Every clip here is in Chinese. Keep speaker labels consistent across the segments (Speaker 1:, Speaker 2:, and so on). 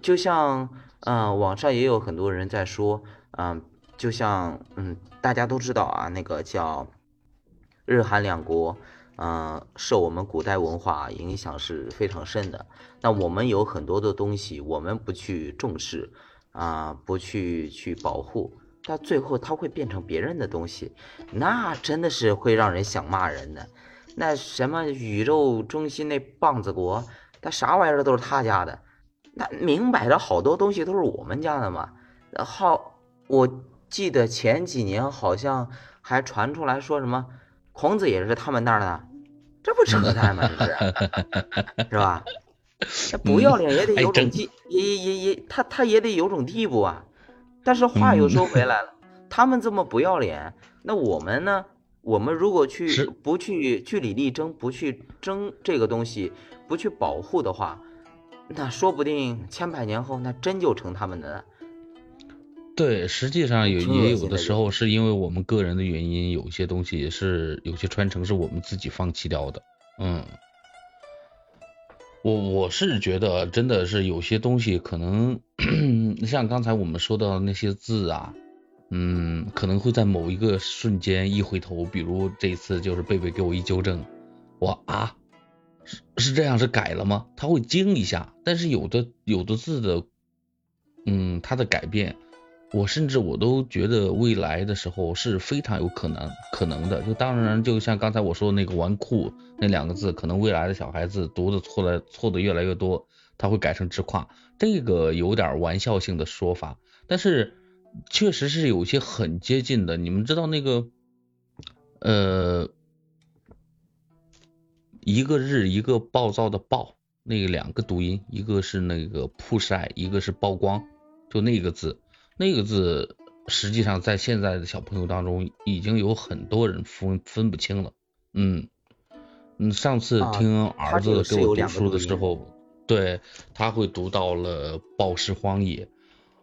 Speaker 1: 就像嗯，网上也有很多人在说，嗯，就像嗯，大家都知道啊，那个叫日韩两国，嗯，受我们古代文化影响是非常深的。那我们有很多的东西，我们不去重视，啊，不去去保护，到最后它会变成别人的东西，那真的是会让人想骂人的。那什么宇宙中心那棒子国，它啥玩意儿都是他家的，那明摆着好多东西都是我们家的嘛。好，我记得前几年好像还传出来说什么孔子也是他们那儿的，这不扯淡吗？这是，是吧？那不要脸也得有种地，也也也他他也得有种地步啊。但是话又说回来了，他们这么不要脸，那我们呢？我们如果去不去据理力争，不去争这个东西，不去保护的话，那说不定千百年后那真就成他们的。
Speaker 2: 对，实际上有也有的时候是因为我们个人的原因，有些东西是有些传承是我们自己放弃掉的。嗯，我我是觉得真的是有些东西可能 像刚才我们说到的那些字啊。嗯，可能会在某一个瞬间一回头，比如这次就是贝贝给我一纠正，我啊是是这样是改了吗？他会惊一下。但是有的有的字的，嗯，它的改变，我甚至我都觉得未来的时候是非常有可能可能的。就当然，就像刚才我说的那个纨绔那两个字，可能未来的小孩子读的错的错的越来越多，他会改成直跨，这个有点玩笑性的说法，但是。确实是有一些很接近的，你们知道那个，呃，一个日一个暴躁的暴，那两个读音，一个是那个曝晒，一个是曝光，就那个字，那个字实际上在现在的小朋友当中已经有很多人分分不清了。嗯，嗯，上次听儿子给我读书的时候，对他会读到了暴尸荒野。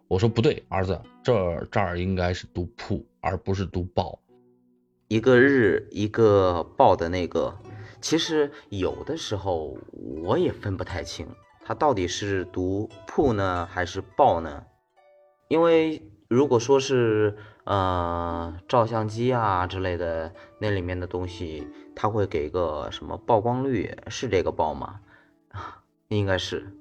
Speaker 2: 我说不对，儿子，这儿这儿应该是读曝，而不是读暴。
Speaker 1: 一个日一个报的那个，其实有的时候我也分不太清，它到底是读铺呢还是报呢？因为如果说是呃照相机啊之类的那里面的东西，它会给个什么曝光率，是这个报吗？应该是，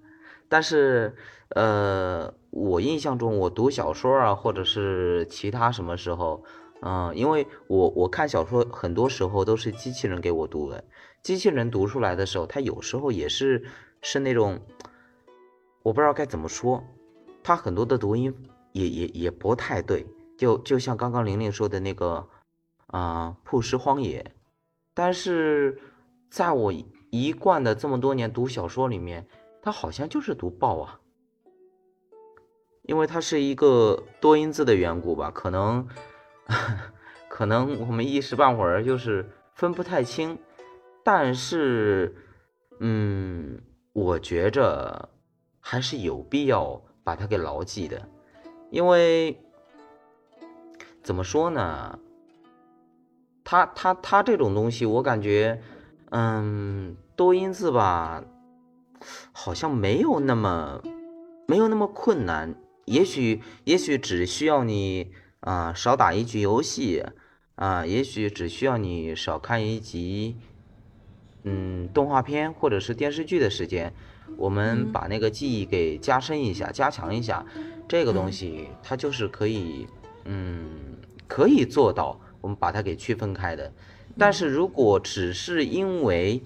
Speaker 1: 但是呃。我印象中，我读小说啊，或者是其他什么时候，嗯，因为我我看小说很多时候都是机器人给我读的，机器人读出来的时候，它有时候也是是那种，我不知道该怎么说，它很多的读音也也也不太对，就就像刚刚玲玲说的那个啊，曝尸荒野，但是在我一贯的这么多年读小说里面，它好像就是读豹啊。因为它是一个多音字的缘故吧，可能，可能我们一时半会儿就是分不太清，但是，嗯，我觉着还是有必要把它给牢记的，因为怎么说呢？它它它这种东西，我感觉，嗯，多音字吧，好像没有那么没有那么困难。也许，也许只需要你啊少打一局游戏啊，也许只需要你少看一集，嗯，动画片或者是电视剧的时间，我们把那个记忆给加深一下，加强一下，这个东西它就是可以，嗯，可以做到，我们把它给区分开的。但是如果只是因为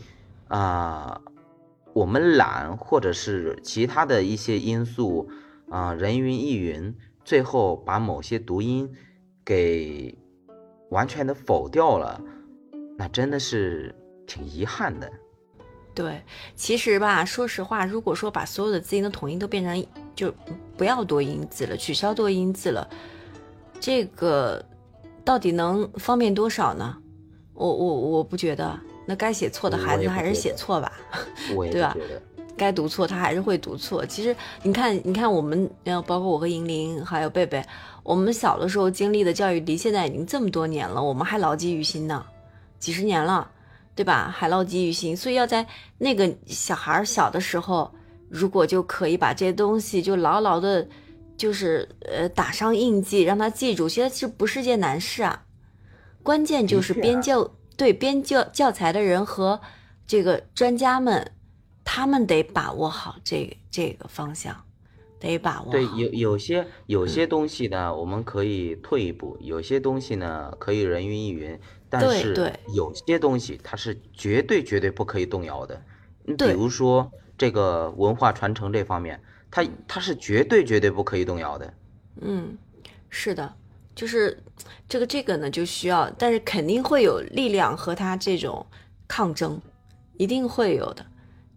Speaker 1: 啊我们懒，或者是其他的一些因素。啊，人云亦云，最后把某些读音给完全的否掉了，那真的是挺遗憾的。
Speaker 3: 对，其实吧，说实话，如果说把所有的字音的统一都变成就不要多音字了，取消多音字了，这个到底能方便多少呢？我我我不觉得，那该写错的孩子还是写错吧，对吧？该读错，他还是会读错。其实你看，你看我们，呃，包括我和银铃，还有贝贝，我们小的时候经历的教育，离现在已经这么多年了，我们还牢记于心呢，几十年了，对吧？海浪记于心。所以要在那个小孩小的时候如果就可以把这些东西就牢牢的，就是呃打上印记，让他记住，其实这不是件难事啊。关键就是编教对编教教材的人和这个专家们，他们得把握好这个这个方向，得把握。
Speaker 1: 对，有有些有些东西呢，我们可以退一步；有些东西呢，可以人云亦云。但是有些东西它是绝对绝对不可以动摇的。你比如说这个文化传承这方面，它它是绝对绝对不可以动摇的。
Speaker 3: 嗯，是的，就是这个这个呢，就需要，但是肯定会有力量和他这种抗争，一定会有的。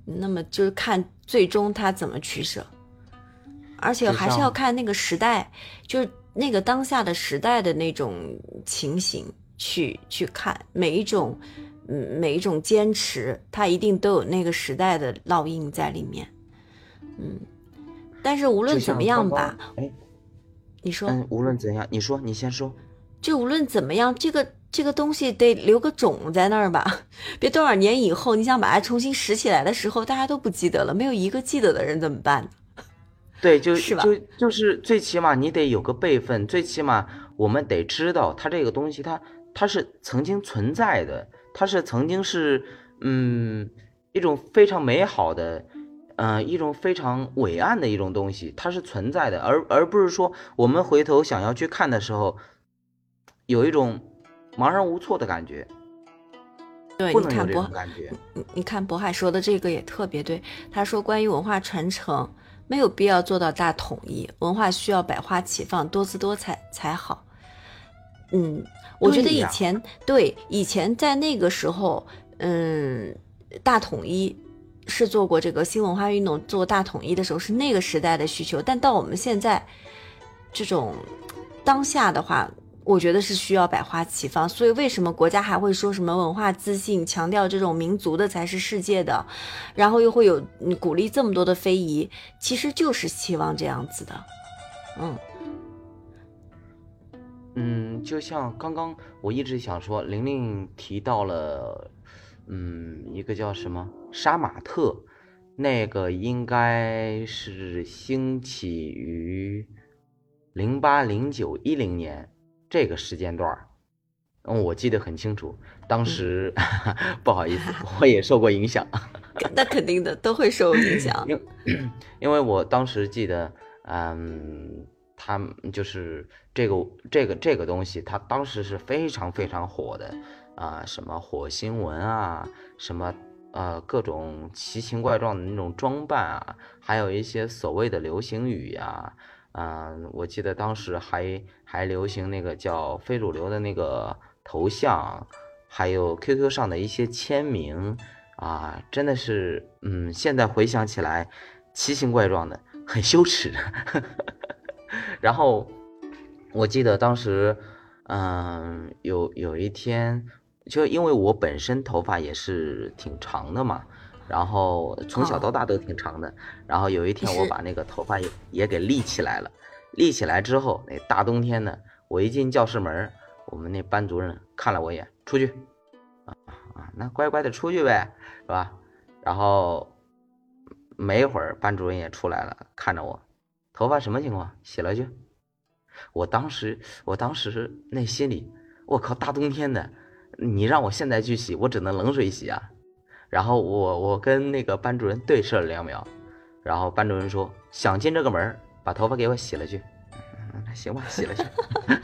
Speaker 3: 那么就是看最终他怎么取舍，而且还是要看那个时代，就是那个当下的时代的那种情形去去看每一种，嗯，每一种坚持，它一定都有那个时代的烙印在里面，嗯。但是无论怎么样吧，
Speaker 1: 刚，哎，
Speaker 3: 你说，
Speaker 1: 嗯，无论怎样，你说，你先说。
Speaker 3: 就无论怎么样，这个这个东西得留个种在那儿吧，别多少年以后，你想把它重新拾起来的时候，大家都不记得了，没有一个记得的人怎么办呢？
Speaker 1: 对，就是就就是最起码你得有个备份，最起码我们得知道它这个东西它它是曾经存在的，它是曾经是嗯一种非常美好的，呃一种非常伟岸的一种东西，它是存在的，而而不是说我们回头想要去看的时候，有一种茫然无措的感觉，
Speaker 3: 对，
Speaker 1: 不能有这
Speaker 3: 你看渤
Speaker 1: 种感觉。
Speaker 3: 你你看渤海说的这个也特别对，他说关于文化传承，没有必要做到大统一，文化需要百花齐放，多姿多彩才好。嗯，我觉得以前对以前在那个时候，嗯，大统一是做过这个新文化运动做大统一的时候是那个时代的需求，但到我们现在这种当下的话，我觉得是需要百花齐放。所以为什么国家还会说什么文化自信，强调这种民族的才是世界的，然后又会有鼓励这么多的非遗，其实就是希望这样子的。嗯，
Speaker 1: 嗯，就像刚刚我一直想说，玲玲提到了，嗯，一个叫什么杀马特，那个应该是兴起于零八、零九、一零年这个时间段儿。嗯，我记得很清楚，当时 不好意思，我也受过影响。
Speaker 3: 那肯定的都会受影响。
Speaker 1: 因 因为我当时记得，嗯，他们就是这个这个这个东西，它当时是非常非常火的啊、什么火星文啊，什么呃各种奇形怪状的那种装扮啊，还有一些所谓的流行语呀、嗯、我记得当时还还流行那个叫非主流的那个头像，还有 QQ 上的一些签名。啊，真的是，嗯，现在回想起来，奇形怪状的，很羞耻。然后我记得当时，嗯，有有一天，就因为我本身头发也是挺长的嘛，然后从小到大都挺长的。然后有一天我把那个头发也也给立起来了，立起来之后，那大冬天的，我一进教室门，我们那班主任看了我一眼，出去。啊，那乖乖的出去呗，是吧？然后没一会儿，班主任也出来了，看着我，头发什么情况？洗了去。我当时，我当时那心里，我靠，大冬天的，你让我现在去洗，我只能冷水洗啊。然后我我跟那个班主任对视了两秒，然后班主任说：“想进这个门儿，把头发给我洗了去。”嗯，行吧，洗了去。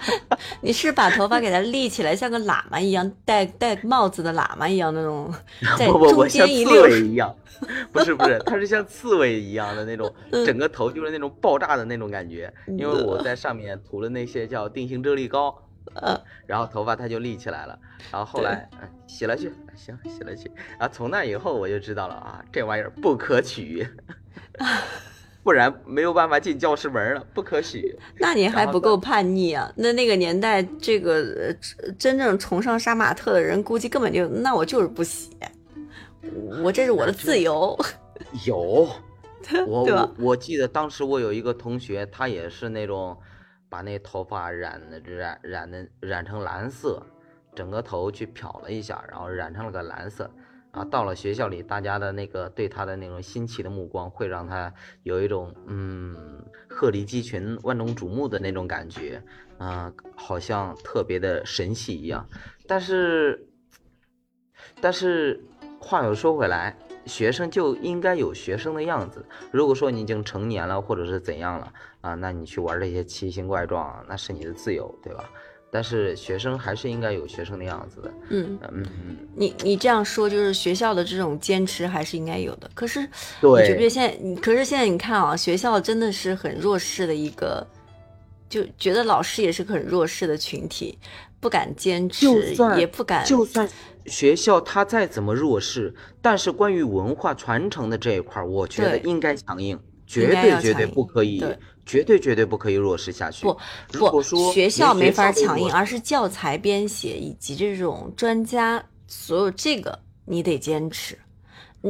Speaker 3: 你是把头发给它立起来，像个喇嘛一样，戴戴帽子的喇嘛一样那种，在
Speaker 1: 不不不，
Speaker 3: 中
Speaker 1: 像刺
Speaker 3: 间一溜
Speaker 1: 猬一样，不是不是，它是像刺猬一样的那种，
Speaker 3: 嗯
Speaker 1: 整个头就是那种爆炸的那种感觉。因为我在上面涂了那些叫定型啫喱膏，
Speaker 3: 呃，
Speaker 1: 然后头发它就立起来了。然后后来嗯洗了去，行洗了去。然后从那以后我就知道了啊，这玩意儿不可取，不然没有办法进教室门了，不可取。
Speaker 3: 那你还不够叛逆啊？那那个年代，这个呃真正崇尚杀马特的人，估计根本就那我就是不洗，我这是我的自由。
Speaker 1: 有，我我我记得当时我有一个同学，他也是那种把那头发染的染染的染成蓝色，整个头去漂了一下，然后染成了个蓝色。啊，到了学校里，大家的那个对他的那种新奇的目光，会让他有一种嗯鹤立鸡群、万众瞩目的那种感觉，啊，好像特别的神奇一样。但是，但是话又说回来，学生就应该有学生的样子。如果说你已经成年了，或者是怎样了啊，那你去玩这些奇形怪状，那是你的自由，对吧？但是学生还是应该有学生的样子的。
Speaker 3: 嗯
Speaker 1: 嗯，
Speaker 3: 你你这样说，就是学校的这种坚持还是应该有的。可是，
Speaker 1: 对，
Speaker 3: 你觉不觉得现在？你可是现在你看啊，学校真的是很弱势的一个，就觉得老师也是很弱势的群体，不敢坚持，也不敢。
Speaker 1: 就算学校它再怎么弱势，但是关于文化传承的这一块，我觉得应该强硬，绝对绝对不可以。绝对绝对不可以弱势下去。
Speaker 3: 不，不，学校没法强硬，而是教材编写以及这种专家，所有这个你得坚持。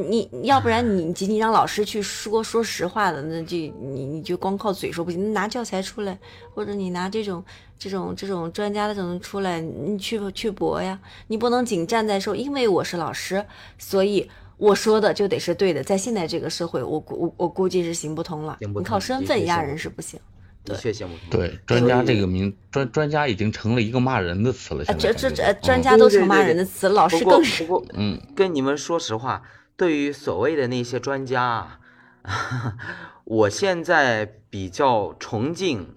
Speaker 3: 你要不然你仅仅让老师去说说实话的，那就你你就光靠嘴说不行。拿教材出来，或者你拿这种这种这种专家的这种出来，你去去驳呀。你不能仅站在说，因为我是老师，所以。我说的就得是对的，在现在这个社会，我估我估计是行不通了。你靠身份压人是不行，
Speaker 1: 的确行不
Speaker 2: 通。对，专家这个名专专家已经成了一个骂人的词了。
Speaker 3: 这这这专家都成骂人的词，老师更是。
Speaker 1: 不过，嗯，跟你们说实话，对于所谓的那些专家，啊 我现在比较崇敬，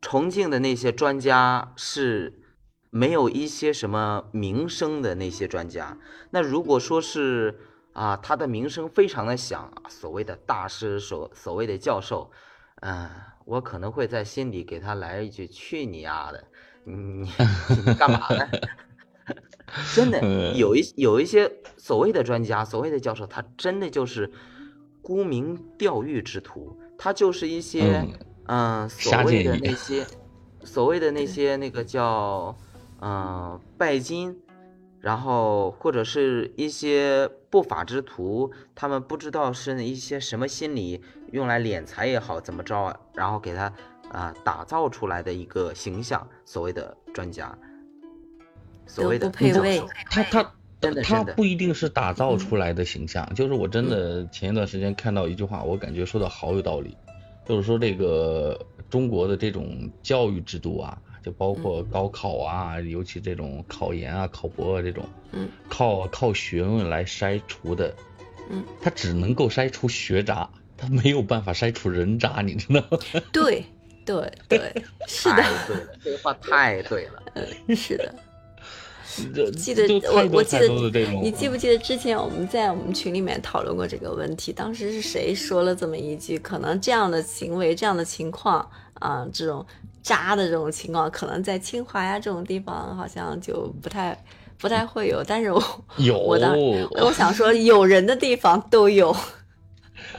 Speaker 1: 崇敬的那些专家是。没有一些什么名声的那些专家，那如果说是啊，他的名声非常的响，所谓的大师，所所谓的教授，嗯，我可能会在心里给他来一句：去你丫的，你干嘛呢？真的有一有一些所谓的专家，所谓的教授，他真的就是沽名钓誉之徒，他就是一些嗯，所谓的那些所谓的那些那个叫。嗯，拜金，然后或者是一些不法之徒，他们不知道是一些什么心理，用来敛财也好，怎么着，然后给他啊打造出来的一个形象，所谓的专家，所谓的
Speaker 3: 配位，
Speaker 2: 他他他不一定是打造出来的形象，就是我真的前一段时间看到一句话，我感觉说的好有道理，就是说这个中国的这种教育制度啊。就包括高考啊，尤其这种考研啊、考博啊这种，
Speaker 3: 嗯，
Speaker 2: 靠靠学问来筛除的，
Speaker 3: 嗯，
Speaker 2: 他只能够筛出学渣，他没有办法筛出人渣，你知道吗？
Speaker 3: 对对对，是的，
Speaker 1: 对了，这个话太对了，
Speaker 3: 嗯，是的。记得我我记得你记不记得之前我们在我们群里面讨论过这个问题？当时是谁说了这么一句？可能这样的行为、这样的情况啊，这种。渣的这种情况，可能在清华呀这种地方好像就不太不太会有，但是我
Speaker 2: 有
Speaker 3: 我当我想说，有人的地方都有。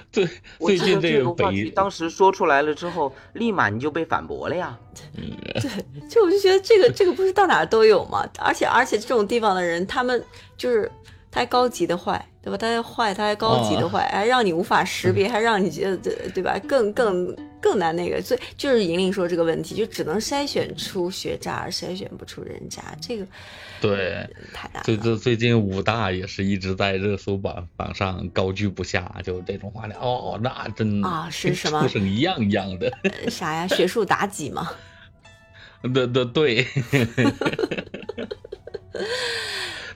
Speaker 2: 对，最近这个
Speaker 1: 北当时说出来了之后，立马你就被反驳了呀。
Speaker 3: 对，就我就觉得这个这个不是到哪都有吗？而且而且这种地方的人，他们就是他高级的坏。对吧？他还坏，他还高级的坏，还让你无法识别，还让你觉得对对吧？更更更难那个，所以就是莹莹说这个问题，就只能筛选出学渣，而筛选不出人渣。这个
Speaker 2: 对
Speaker 3: 太难。
Speaker 2: 最最最近武大也是一直在热搜榜榜上高居不下，就这种话呢。哦，那真
Speaker 3: 啊是什么？
Speaker 2: 畜生一样一样的。
Speaker 3: 啥呀？学术妲己吗？
Speaker 2: 对 对对。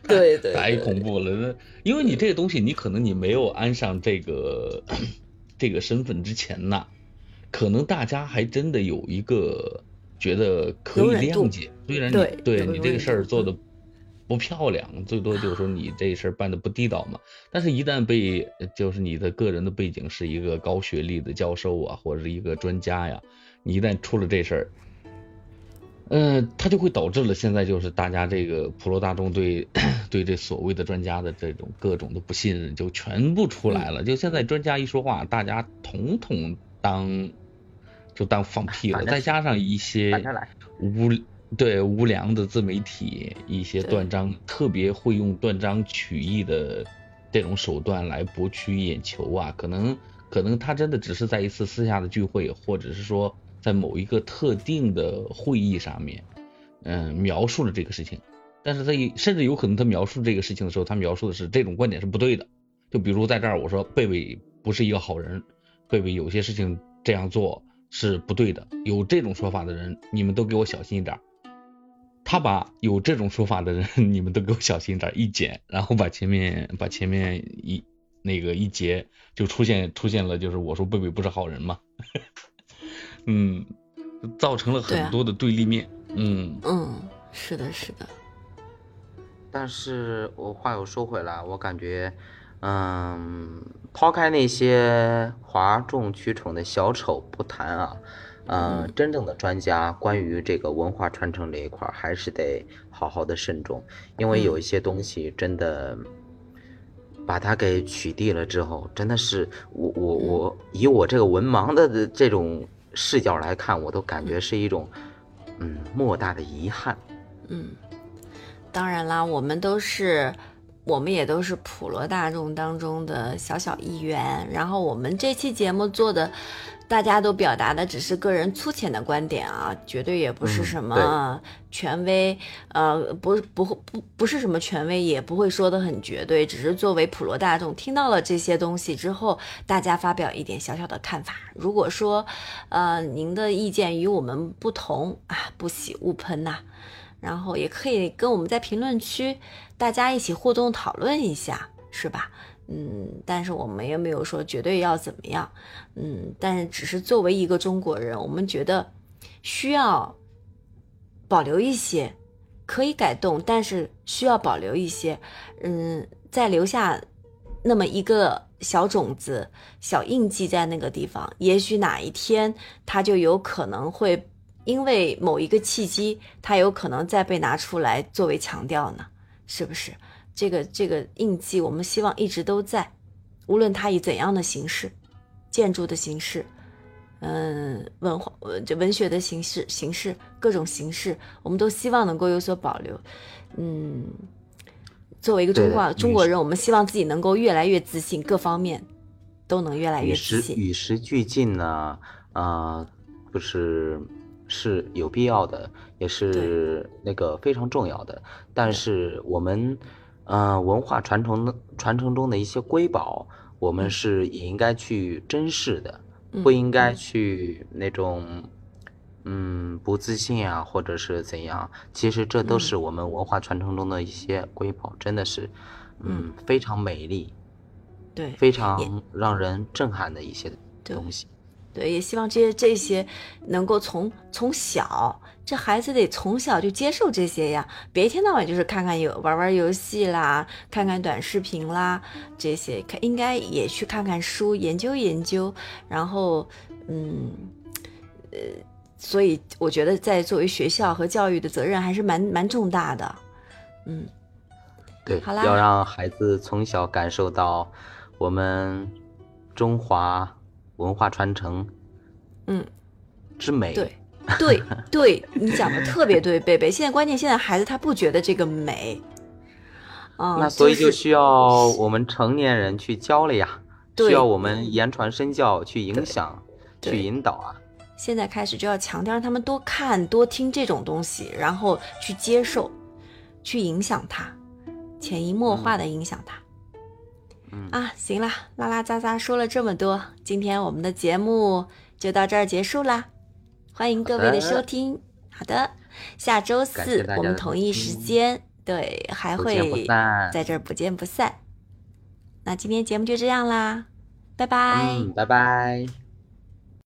Speaker 3: 对 对，
Speaker 2: 太恐怖了！那因为你这个东西，你可能你没有安上这个 这个身份之前呢，可能大家还真的有一个觉得可以谅解。虽然你对你这个事儿做的不漂亮，最多就是说你这事儿办的不地道嘛。但是，一旦被就是你的个人的背景是一个高学历的教授啊，或者是一个专家呀，你一旦出了这事儿。嗯，它就会导致了现在就是大家这个普罗大众对 对这所谓的专家的这种各种的不信任就全部出来了。就现在专家一说话，大家统统当就当放屁了。再加上一些无对无良的自媒体，一些断章特别会用断章取义的这种手段来博取眼球啊，可能可能他真的只是在一次私下的聚会，或者是说。在某一个特定的会议上面，嗯，描述了这个事情，但是他甚至有可能他描述这个事情的时候，他描述的是这种观点是不对的。就比如在这儿我说贝贝不是一个好人，贝贝有些事情这样做是不对的，有这种说法的人，你们都给我小心一点。他把有这种说法的人，你们都给我小心点一剪，然后把前面把前面一那个一截，就出现出现了，就是我说贝贝不是好人嘛，嗯，造成了很多的对立面，
Speaker 3: 嗯嗯，是的，是的。
Speaker 1: 但是我话又说回来，我感觉，嗯，抛开那些哗众取宠的小丑不谈啊，嗯，真正的专家关于这个文化传承这一块，还是得好好的慎重，因为有一些东西真的，把它给取缔了之后，真的是我我我以我这个文盲的这种视角来看，我都感觉是一种，嗯，莫大的遗憾，
Speaker 3: 嗯。当然啦，我们都是，我们也都是普罗大众当中的小小一员。然后我们这期节目做的，大家都表达的只是个人粗浅的观点啊，绝对也不是什么权威，呃，不不不不是什么权威，也不会说的很绝对，只是作为普罗大众听到了这些东西之后，大家发表一点小小的看法。如果说，呃，您的意见与我们不同啊，不喜勿喷呐。然后也可以跟我们在评论区大家一起互动讨论一下，是吧？嗯，但是我们也没有说绝对要怎么样，嗯，但是只是作为一个中国人，我们觉得需要保留一些，可以改动，但是需要保留一些，嗯，再留下那么一个小种子、小印记在那个地方，也许哪一天它就有可能会。因为某一个契机，它有可能再被拿出来作为强调呢，是不是？这个这个印记，我们希望一直都在，无论它以怎样的形式，建筑的形式，嗯，文化呃，就文学的形式形式，各种形式，我们都希望能够有所保留。嗯，作为一个中国中国人，我们希望自己能够越来越自信，各方面都能越来越自信。
Speaker 1: 与时俱进呢，啊，不是。是有必要的，也是那个非常重要的。但是我们，呃，文化传承传承中的一些瑰宝，我们是也应该去珍视的，不应该去那种，嗯，不自信啊，或者是怎样。其实这都是我们文化传承中的一些瑰宝，真的是，嗯，非常美丽，
Speaker 3: 对，
Speaker 1: 非常让人震撼的一些东西。
Speaker 3: 对，也希望这些这些能够从从小，这孩子得从小就接受这些呀，别一天到晚就是看看游玩玩游戏啦，看看短视频啦，这些看应该也去看看书，研究研究，然后嗯呃，所以我觉得在作为学校和教育的责任还是蛮蛮重大的，嗯，
Speaker 1: 对，
Speaker 3: 好啦，
Speaker 1: 要让孩子从小感受到我们中华。文化传承，
Speaker 3: 嗯，
Speaker 1: 之美，
Speaker 3: 对，对，对你讲的特别对，贝贝。现在关键，现在孩子他不觉得这个美，啊，
Speaker 1: 那所以就需要我们成年人去教了呀，需要我们言传身教去影响、去引导啊。
Speaker 3: 现在开始就要强调让他们多看、多听这种东西，然后去接受、去影响他，潜移默化的影响他。啊，行了，拉拉杂杂说了这么多，今天我们的节目就到这儿结束啦，欢迎各位的收听。好的，下周四我们同一时间，对，还会在这儿不见不散。那今天节目就这样啦，拜拜，
Speaker 1: 拜拜。